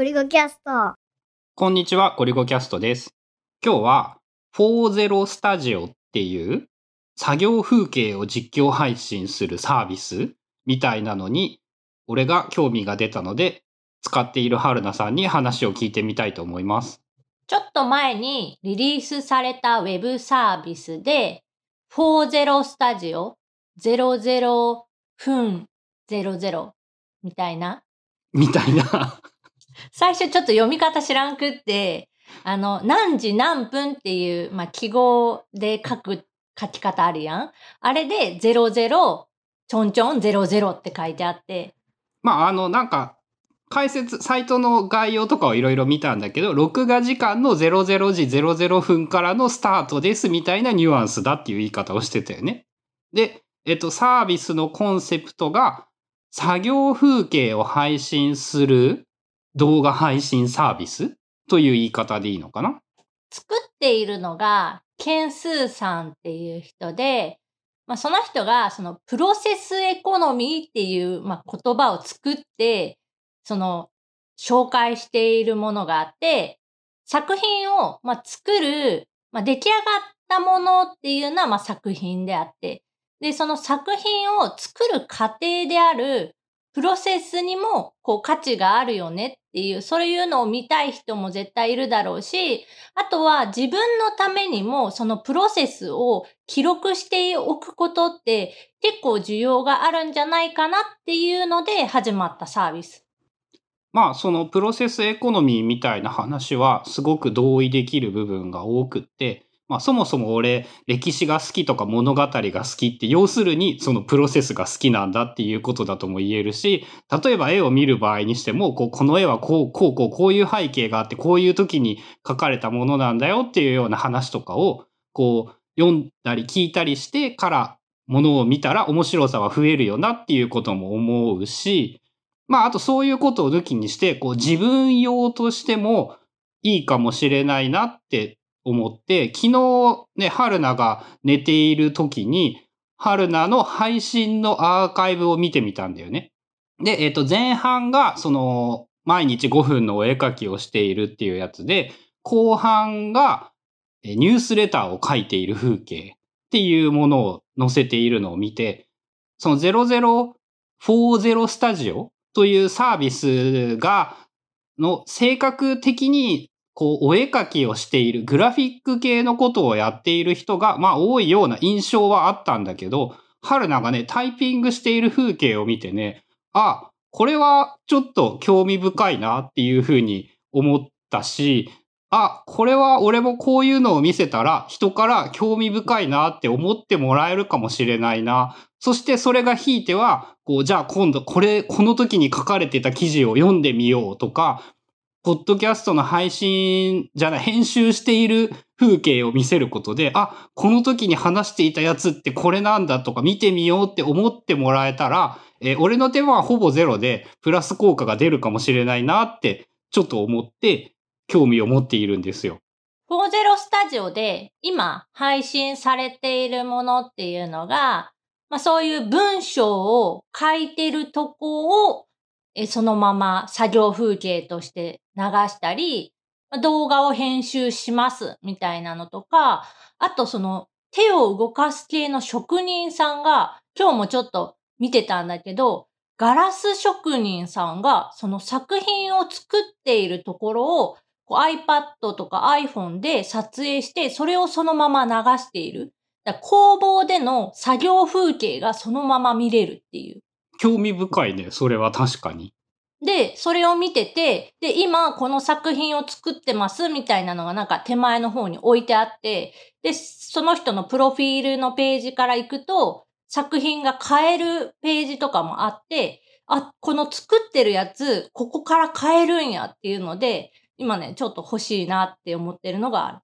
ゴリゴキャスト。こんにちは、ゴリゴキャストです。今日は、40スタジオっていう作業風景を実況配信するサービスみたいなのに、俺が興味が出たので、使っている春菜さんに話を聞いてみたいと思います。ちょっと前にリリースされたウェブサービスで、40スタジオ00分00みたいな。みたいな。最初ちょっと読み方知らんくって、あの、何時何分っていう、まあ、記号で書く書き方あるやん。あれで00ちょんちょん00って書いてあって、まあ、あの、なんか、解説、サイトの概要とかをいろいろ見たんだけど、録画時間の00時00分からのスタートですみたいなニュアンスだっていう言い方をしてたよね。で、えっと、サービスのコンセプトが、作業風景を配信する動画配信サービスという言い方でいいのかな？作っているのが、ケンスーさんっていう人で、まあ、その人が、その、プロセスエコノミーっていう、まあ、言葉を作って、その、紹介しているものがあって、作品を、まあ、作る、まあ、出来上がったものっていうのは、まあ、作品であって、で、その作品を作る過程である、プロセスにも、こう、価値があるよねっていう、そういうのを見たい人も絶対いるだろうし、あとは自分のためにもそのプロセスを記録しておくことって結構需要があるんじゃないかなっていうので始まったサービス。まあ、そのプロセスエコノミーみたいな話はすごく同意できる部分が多くって、まあそもそも俺歴史が好きとか物語が好きって要するにそのプロセスが好きなんだっていうことだとも言えるし、例えば絵を見る場合にしても、こうこの絵はこう、こう、こう、こういう背景があってこういう時に描かれたものなんだよっていうような話とかをこう読んだり聞いたりしてからものを見たら面白さは増えるよなっていうことも思うし、まあ、あとそういうことを抜きにして、こう自分用としてもいいかもしれないなって思って、昨日ね、春菜が寝ている時に、春菜の配信のアーカイブを見てみたんだよね。で、えっ、と、前半が、その、毎日5分のお絵描きをしているっていうやつで、後半が、ニュースレターを書いている風景っていうものを載せているのを見て、その0040スタジオというサービスが、の性格的に、こう、お絵描きをしている、グラフィック系のことをやっている人が、まあ多いような印象はあったんだけど、春菜がね、タイピングしている風景を見てね、あ、これはちょっと興味深いなっていうふうに思ったし、あ、これは俺もこういうのを見せたら人から興味深いなって思ってもらえるかもしれないな。そしてそれがひいては、こう、じゃあ今度これ、この時に書かれてた記事を読んでみようとか、ポッドキャストの配信じゃない、編集している風景を見せることで、あ、この時に話していたやつってこれなんだとか見てみようって思ってもらえたら、えー俺の手間はほぼゼロで、プラス効果が出るかもしれないなって、ちょっと思って、興味を持っているんですよ。40スタジオで今配信されているものっていうのが、まあそういう文章を書いてるとこをえそのまま作業風景として流したり、動画を編集しますみたいなのとか、あとその手を動かす系の職人さんが今日もちょっと見てたんだけど、ガラス職人さんがその作品を作っているところをこう iPad とか iPhone で撮影して、それをそのまま流している。だ工房での作業風景がそのまま見れるっていう。興味深いね、それは確かに。で、それを見てて、で、今この作品を作ってますみたいなのがなんか手前の方に置いてあって、で、その人のプロフィールのページから行くと、作品が変えるページとかもあって、あ、この作ってるやつ、ここから変えるんやっていうので、今ね、ちょっと欲しいなって思ってるのがある。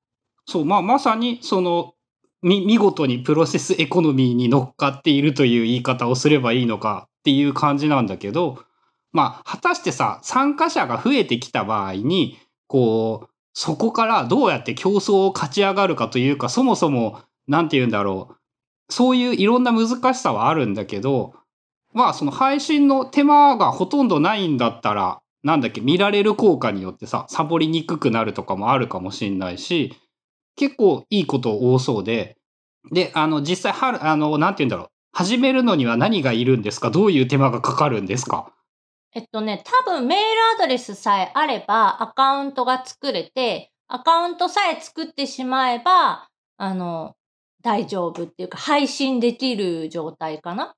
そう、まあ、まさに、その、み、見事にプロセスエコノミーに乗っかっているという言い方をすればいいのかっていう感じなんだけど、まあ、果たしてさ、参加者が増えてきた場合に、こう、そこからどうやって競争を勝ち上がるかというか、そもそも、なんて言うんだろう。そういういろんな難しさはあるんだけど、まあ、その配信の手間がほとんどないんだったら、なんだっけ、見られる効果によってさ、サボりにくくなるとかもあるかもしんないし、結構いいこと多そうで、で、あの、実際、春、あの、なんて言うんだろう。始めるのには何がいるんですか？どういう手間がかかるんですか？えっとね、多分メールアドレスさえあればアカウントが作れて、アカウントさえ作ってしまえば、あの、大丈夫っていうか、配信できる状態かな？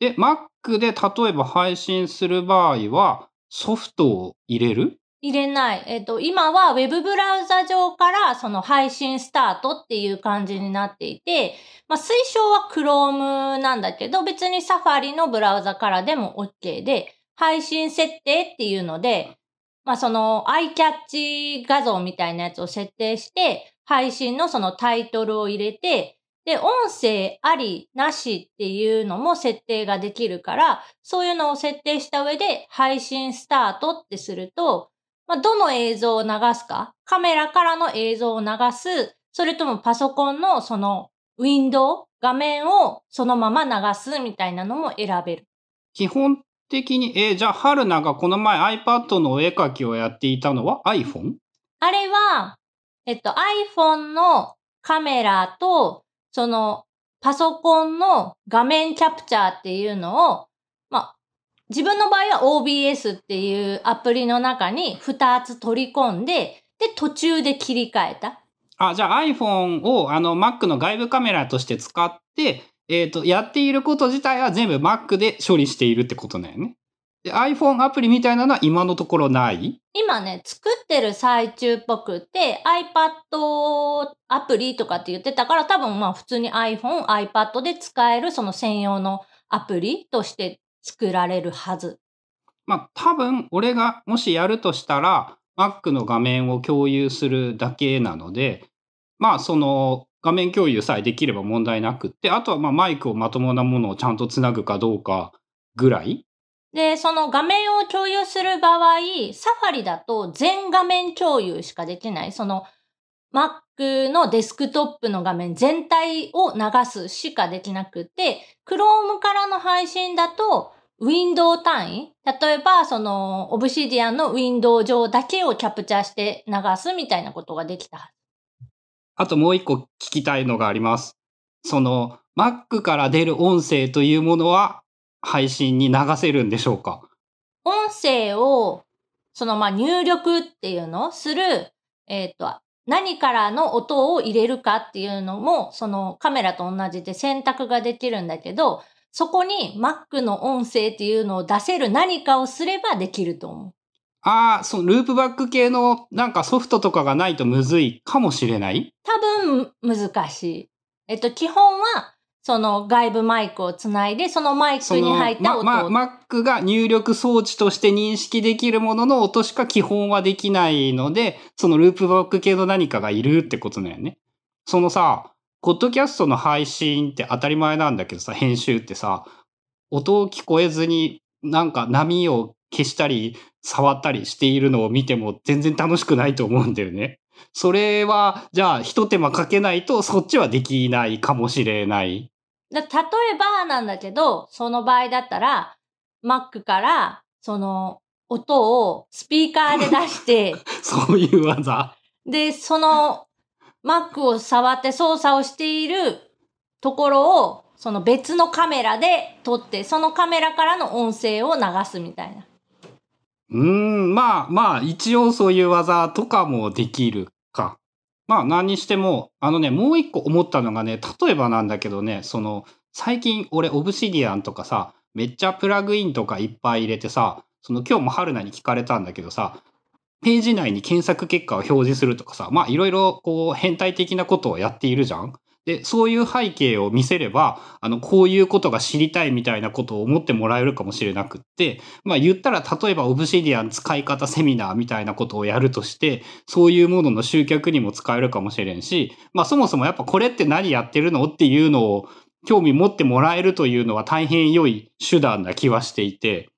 で、Mac で例えば配信する場合は、ソフトを入れる？入れない。えっと、今は Web ブラウザ上からその配信スタートっていう感じになっていて、まあ、推奨は Chrome なんだけど、別に Safari のブラウザからでも OK で、配信設定っていうので、まあ、その、アイキャッチ画像みたいなやつを設定して、配信のそのタイトルを入れて、で、音声あり、なしっていうのも設定ができるから、そういうのを設定した上で配信スタートってすると、まあ、どの映像を流すか、カメラからの映像を流す、それともパソコンのそのウィンドウ、画面をそのまま流すみたいなのも選べる。基本的に、えー、じゃあ、春菜がこの前 iPad のお絵描きをやっていたのは iPhone? あれは、えっと iPhone のカメラと、そのパソコンの画面キャプチャーっていうのを、まあ、自分の場合は OBS っていうアプリの中に2つ取り込んで、で、途中で切り替えた。あ、じゃあ iPhone をあの Mac の外部カメラとして使って、えっ、ー、と、やっていること自体は全部 Mac で処理しているってことだよね。で、iPhone アプリみたいなのは今のところない？今ね、作ってる最中っぽくて iPad アプリとかって言ってたから多分まあ普通に iPhone、iPad で使えるその専用のアプリとして作られるはず。まあ多分俺がもしやるとしたら Mac の画面を共有するだけなので、まあその画面共有さえできれば問題なくって、あとはまあマイクをまともなものをちゃんとつなぐかどうかぐらい。で、その画面を共有する場合、サファリだと全画面共有しかできない。その Mac のデスクトップの画面全体を流すしかできなくて、Chrome からの配信だと、ウィンドウ単位？例えば、その、オブシディアンのウィンドウ上だけをキャプチャーして流すみたいなことができた。あともう一個聞きたいのがあります。その、Mac から出る音声というものは配信に流せるんでしょうか？音声を、その、ま、入力っていうの？をする、えっ、ー、と、何からの音を入れるかっていうのも、そのカメラと同じで選択ができるんだけど、そこに Mac の音声っていうのを出せる何かをすればできると思う。ああ、そのループバック系のなんかソフトとかがないとむずいかもしれない？多分難しい。えっと、基本は、その外部マイクをつないで、そのマイクに入った音を。ま、ま、Mac が入力装置として認識できるものの音しか基本はできないので、そのループバック系の何かがいるってことだよね。そのさ、ポッドキャストの配信って当たり前なんだけどさ、編集ってさ、音を聞こえずになんか波を消したり触ったりしているのを見ても全然楽しくないと思うんだよね。それは、じゃあ一手間かけないとそっちはできないかもしれない。例えばなんだけど、その場合だったら、Mac からその音をスピーカーで出して、そういう技。で、その Mac を触って操作をしているところを、その別のカメラで撮って、そのカメラからの音声を流すみたいな。うん、まあまあ、一応そういう技とかもできるか。まあ何にしても、あのね、もう一個思ったのがね、例えばなんだけどね、その、最近俺オブシディアンとかさ、めっちゃプラグインとかいっぱい入れてさ、その今日も春菜に聞かれたんだけどさ、ページ内に検索結果を表示するとかさ、まあいろいろこう変態的なことをやっているじゃん。で、そういう背景を見せれば、あの、こういうことが知りたいみたいなことを思ってもらえるかもしれなくって、まあ言ったら、例えばオブシディアン使い方セミナーみたいなことをやるとして、そういうものの集客にも使えるかもしれんし、まあそもそもやっぱこれって何やってるのっていうのを興味持ってもらえるというのは大変良い手段な気はしていて、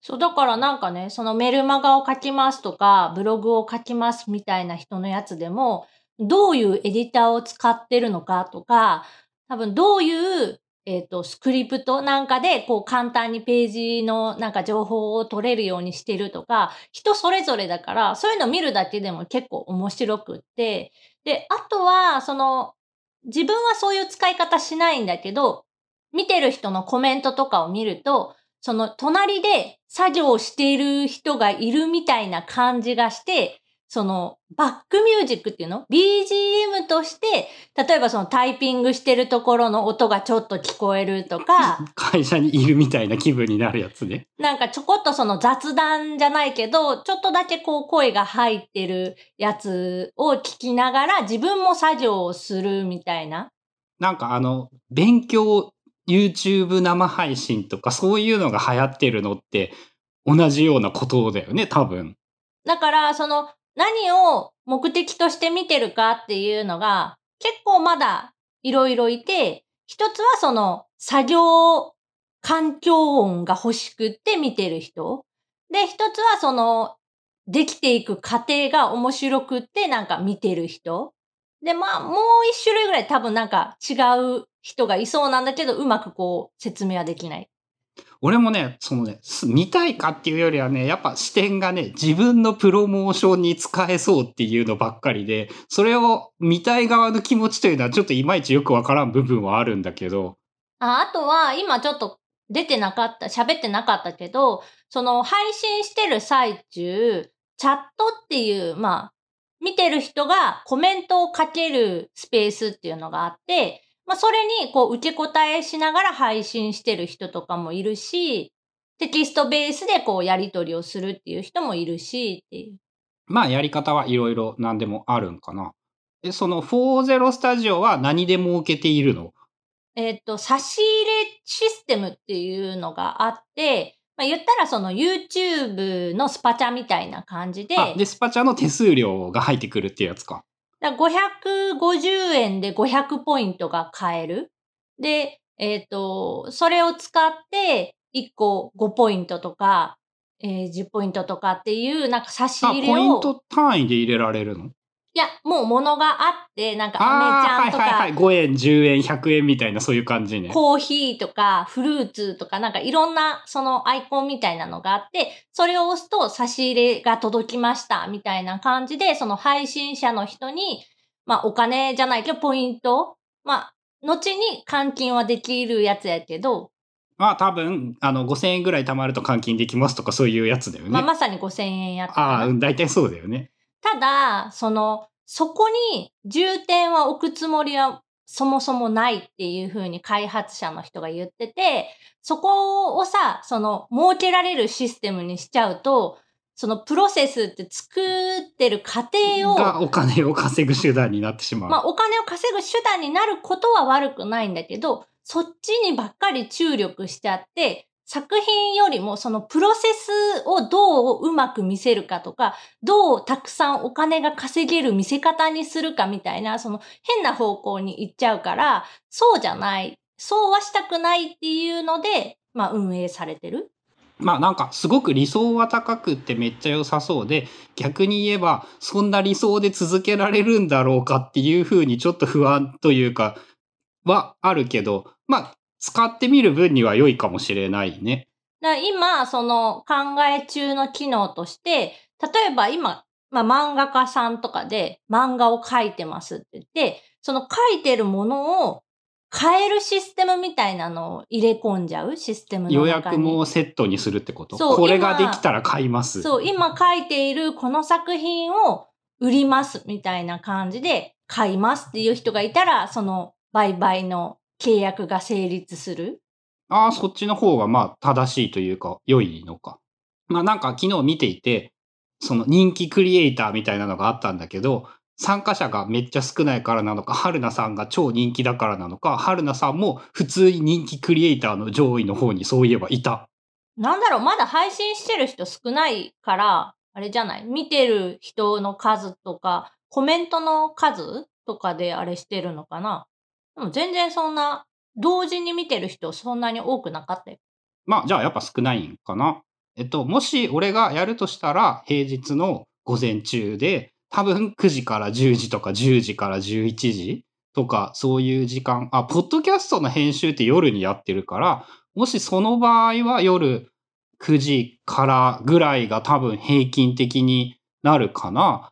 そう、だからなんかね、そのメルマガを書きますとか、ブログを書きますみたいな人のやつでも、どういうエディターを使ってるのかとか、多分どういうえっ、と、スクリプトなんかで、こう簡単にページのなんか情報を取れるようにしてるとか、人それぞれだから、そういうの見るだけでも結構面白くって、で、あとは、その、自分はそういう使い方しないんだけど、見てる人のコメントとかを見ると、その隣で作業をしている人がいるみたいな感じがして、そのバックミュージックっていうの ?BGM として、例えばそのタイピングしてるところの音がちょっと聞こえるとか、会社にいるみたいな気分になるやつね。なんかちょこっとその雑談じゃないけど、ちょっとだけこう声が入ってるやつを聞きながら自分も作業をするみたいな。なんかあの、勉強 YouTube 生配信とかそういうのが流行ってるのって同じようなことだよね、多分。だから、その何を目的として見てるかっていうのが結構まだいろいろいて、一つはその作業環境音が欲しくって見てる人。で、一つはそのできていく過程が面白くってなんか見てる人。で、まあ、もう一種類ぐらい多分なんか違う人がいそうなんだけど、うまくこう説明はできない。俺もね、そのね、す見たいかっていうよりはね、やっぱ視点がね、自分のプロモーションに使えそうっていうのばっかりで、それを見たい側の気持ちというのはちょっといまいちよくわからん部分はあるんだけど、ああとは、今ちょっと出てなかった、喋ってなかったけど、その配信してる最中、チャットっていう、まあ、見てる人がコメントをかけるスペースっていうのがあって、まあ、それにこう受け答えしながら配信してる人とかもいるし、テキストベースでこうやり取りをするっていう人もいるしっていう。まあやり方はいろいろ何でもあるんかな。で、その40スタジオは何で設けているの？えっ、と、差し入れシステムっていうのがあって、まあ、言ったらその YouTube のスパチャみたいな感じで、あ、で、スパチャの手数料が入ってくるっていうやつか。だ550円で500ポイントが買える。で、えっ、と、それを使って1個5ポイントとか、えー10ポイントとかっていうなんか差しあ、入れを。ポイント単位で入れられるの？いや、もう物があって、なんかアメちゃんとか、はいはいはい。5円、10円、100円みたいなそういう感じね。コーヒーとかフルーツとかなんかいろんなそのアイコンみたいなのがあって、それを押すと差し入れが届きましたみたいな感じで、その配信者の人に、まあお金じゃないけどポイント、まあ後に換金はできるやつやけど、まあ多分、あの、5000円ぐらい貯まると換金できますとかそういうやつだよね。まあまさに5000円やったああ、うん大体そうだよね。ただ、その、そこに重点は置くつもりはそもそもないっていう風に開発者の人が言ってて、そこをさ、その、設けられるシステムにしちゃうと、そのプロセスって作ってる過程を、がお金を稼ぐ手段になってしまう。まあお金を稼ぐ手段になることは悪くないんだけど、そっちにばっかり注力しちゃって、作品よりもそのプロセスをどううまく見せるかとか、どうたくさんお金が稼げる見せ方にするかみたいな、その変な方向に行っちゃうから、そうじゃない、そうはしたくないっていうので、まあ運営されてる。まあなんかすごく理想は高くってめっちゃ良さそうで逆に言えばそんな理想で続けられるんだろうかっていうふうにちょっと不安というかはあるけどまあ使ってみる分には良いかもしれないね。今、その考え中の機能として、例えば今、まあ漫画家さんとかで漫画を描いてますって言って、その描いてるものを変えるシステムみたいなのを入れ込んじゃう？システムの中に。予約もセットにするってこと？そうこれがで今きたら買います。そう、今書いているこの作品を売りますみたいな感じで買いますっていう人がいたら、その売買の契約が成立する？ああ、そっちの方がまあ正しいというか良いのか。まあなんか昨日見ていて、その人気クリエイターみたいなのがあったんだけど、参加者がめっちゃ少ないからなのか、春菜さんが超人気だからなのか、春菜さんも普通に人気クリエイターの上位の方にそういえばいた。なんだろう、まだ配信してる人少ないから、あれじゃない？見てる人の数とか、コメントの数とかであれしてるのかな？でも全然そんな、同時に見てる人そんなに多くなかったよ。まあじゃあやっぱ少ないんかな。えっと、もし俺がやるとしたら平日の午前中で多分9時から10時とか10時から11時とかそういう時間、あ、ポッドキャストの編集って夜にやってるから、もしその場合は夜9時からぐらいが多分平均的になるかな。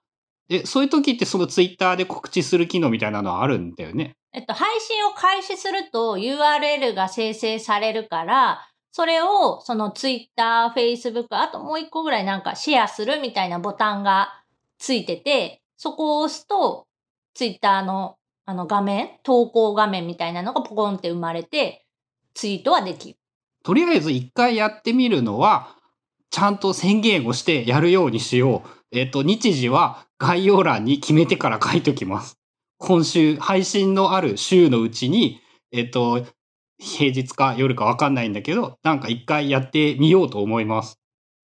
で、そういう時ってそのツイッターで告知する機能みたいなのはあるんだよね。えっと、配信を開始すると URL が生成されるから、それをその Twitter、Facebook、あともう一個ぐらいなんかシェアするみたいなボタンがついてて、そこを押すと Twitter のあの画面、投稿画面みたいなのがポコンって生まれて、ツイートはできる。とりあえず一回やってみるのは、ちゃんと宣言をしてやるようにしよう。えっ、と、日時は概要欄に決めてから書いときます。今週、配信のある週のうちに、えっ、と、平日か夜かわかんないんだけど、なんか一回やってみようと思います。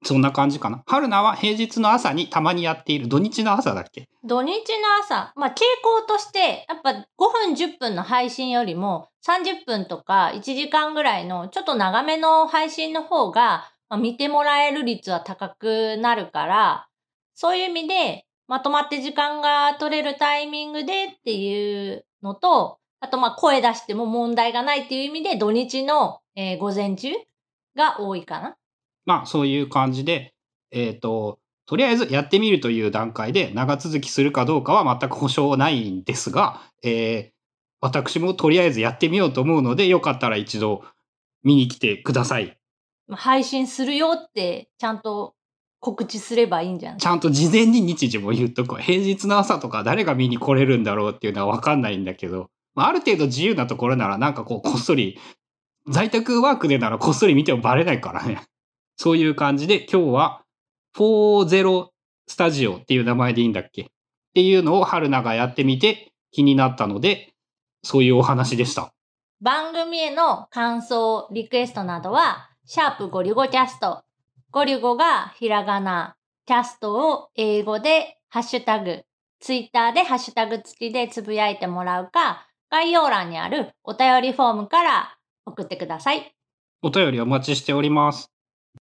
そんな感じかな。春菜は平日の朝にたまにやっている土日の朝だっけ？土日の朝、まあ傾向として、やっぱ5分10分の配信よりも30分とか1時間ぐらいのちょっと長めの配信の方が、まあ、見てもらえる率は高くなるから、そういう意味でまとまって時間が取れるタイミングでっていうのと、あとまあ声出しても問題がないっていう意味で土日の、えー午前中が多いかな。まあそういう感じで、えっ、と、とりあえずやってみるという段階で長続きするかどうかは全く保証ないんですが、えー私もとりあえずやってみようと思うので、よかったら一度見に来てください。まあ配信するよってちゃんと告知すればいいんじゃない？ちゃんと事前に日時も言っとくわ。平日の朝とか誰が見に来れるんだろうっていうのはわかんないんだけど、まあ、ある程度自由なところならなんかこうこっそり、在宅ワークでならこっそり見てもバレないからね。そういう感じで今日は40スタジオっていう名前でいいんだっけ？っていうのを春菜がやってみて気になったので、そういうお話でした。番組への感想、リクエストなどは、シャープゴリゴキャスト。ゴリゴがひらがな、キャストを英語でハッシュタグ、ツイッターでハッシュタグ付きでつぶやいてもらうか、概要欄にあるお便りフォームから送ってください。お便りお待ちしております。